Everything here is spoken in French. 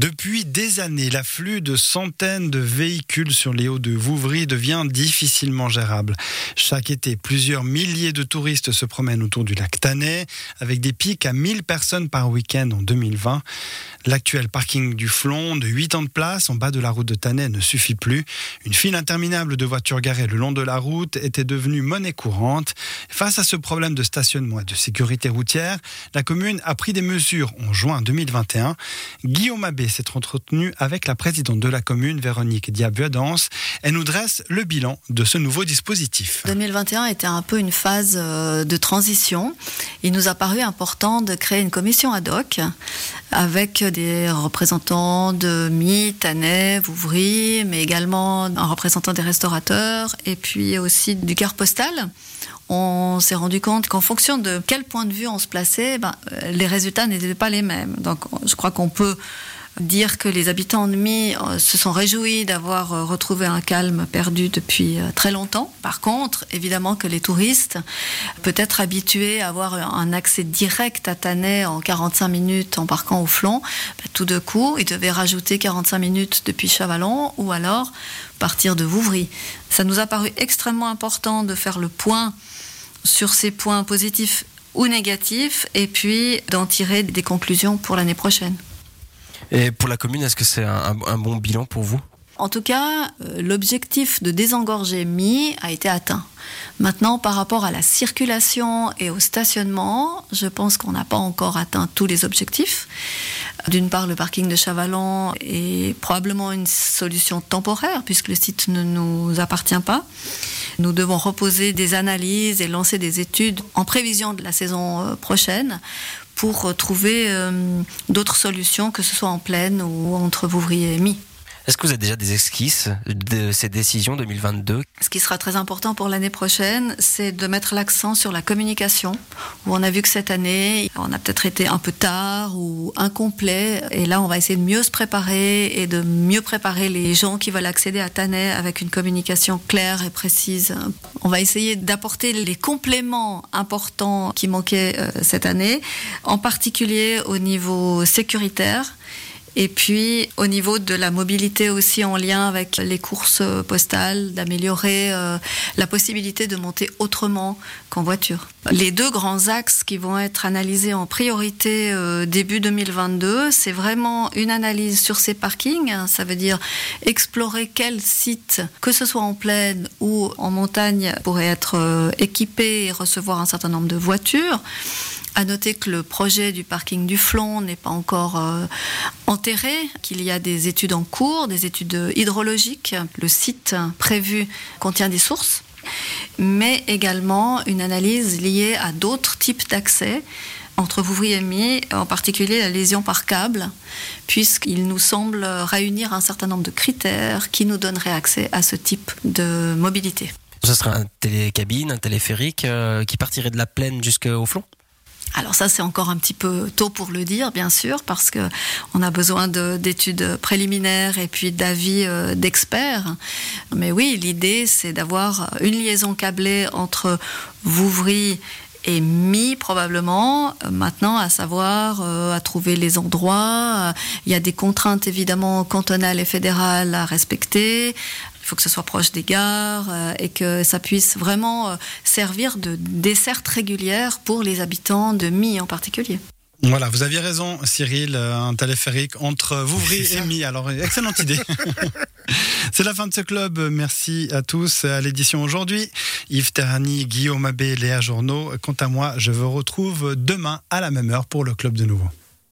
Depuis des années, l'afflux de centaines de véhicules sur les hauts de Vouvry devient difficilement gérable. Chaque été, plusieurs milliers de touristes se promènent autour du lac Tanais, avec des pics à 1000 personnes par week-end en 2020. L'actuel parking du Flon, de 8 ans de place, en bas de la route de Tanais, ne suffit plus. Une file interminable de voitures garées le long de la route était devenue monnaie courante. Face à ce problème de stationnement et de sécurité routière, la commune a pris des mesures en juin 2021. Guillaume Abbé s'est entretenu avec la présidente de la commune, Véronique Diabuadance. Elle nous dresse le bilan de ce nouveau dispositif. 2021 était un peu une phase euh, de transition. Il nous a paru important de créer une commission ad hoc avec des représentants de Mi, Tanet, Vouvry, mais également un représentant des restaurateurs et puis aussi du car postal on s'est rendu compte qu'en fonction de quel point de vue on se plaçait, ben, les résultats n'étaient pas les mêmes. Donc je crois qu'on peut dire que les habitants de euh, se sont réjouis d'avoir euh, retrouvé un calme perdu depuis très longtemps. Par contre, évidemment que les touristes, peut-être habitués à avoir un accès direct à Tanet en 45 minutes en parquant au flanc, ben, tout de coup, ils devaient rajouter 45 minutes depuis Chavalon ou alors partir de Vouvry. Ça nous a paru extrêmement important de faire le point sur ces points positifs ou négatifs et puis d'en tirer des conclusions pour l'année prochaine. Et pour la commune, est-ce que c'est un, bon bilan pour vous? En tout cas, euh, l'objectif de désengorger Mi a été atteint. Maintenant, par rapport à la circulation et au stationnement, je pense qu'on n'a pas encore atteint tous les objectifs. D'une part, le parking de Chavalon est probablement une solution temporaire puisque le site ne nous appartient pas. Nous devons reposer des analyses et lancer des études en prévision de la saison euh, prochaine pour trouver euh, d'autres solutions, que ce soit en pleine ou entre Vouvry et Mi. Est-ce que vous avez déjà des esquisses de ces décisions 2022 Ce qui sera très important pour l'année prochaine, c'est de mettre l'accent sur la communication, on a vu que cette année, on a peut-être été un peu tard ou incomplet, et là, on va essayer de mieux se préparer et de mieux préparer les gens qui veulent accéder à Tanet avec une communication claire et précise. On va essayer d'apporter les compléments importants qui manquaient euh, cette année, en particulier au niveau sécuritaire et puis au niveau de la mobilité aussi en lien avec les courses postales, d'améliorer euh, la possibilité de monter autrement qu'en voiture. Les deux grands axes qui vont être analysés en priorité euh, début 2022, c'est vraiment une analyse sur ces parkings. Ça veut dire explorer quels sites, que ce soit en plaine ou en montagne, pourraient être euh, équipés et recevoir un certain nombre de voitures. À noter que le projet du parking du Flon n'est pas encore euh, enterré, qu'il y a des études en cours, des études hydrologiques. Le site prévu contient des sources, mais également une analyse liée à d'autres types d'accès entre Vouvry et Mi, en particulier la lésion par câble, puisqu'il nous semble réunir un certain nombre de critères qui nous donneraient accès à ce type de mobilité. Ce serait un télécabine, un téléphérique euh, qui partirait de la plaine jusqu'au Flon? Alors ça, c'est encore un petit peu tôt pour le dire, bien sûr, parce que on a besoin d'études préliminaires et puis d'avis euh, d'experts. Mais oui, l'idée, c'est d'avoir une liaison câblée entre Vouvry et Mi probablement. Maintenant à savoir euh, à trouver les endroits. Il y a des contraintes évidemment cantonales et fédérales à respecter faut que ce soit proche des gares euh, et que ça puisse vraiment euh, servir de desserte régulière pour les habitants de Mi en particulier. Voilà, vous aviez raison, Cyril, euh, un téléphérique entre Vouvry et Mi. Alors, excellente idée. C'est la fin de ce club. Merci à tous à l'édition aujourd'hui. Yves Terrani, Guillaume Abbé, Léa Journaux. Quant à moi, je vous retrouve demain à la même heure pour le club de nouveau.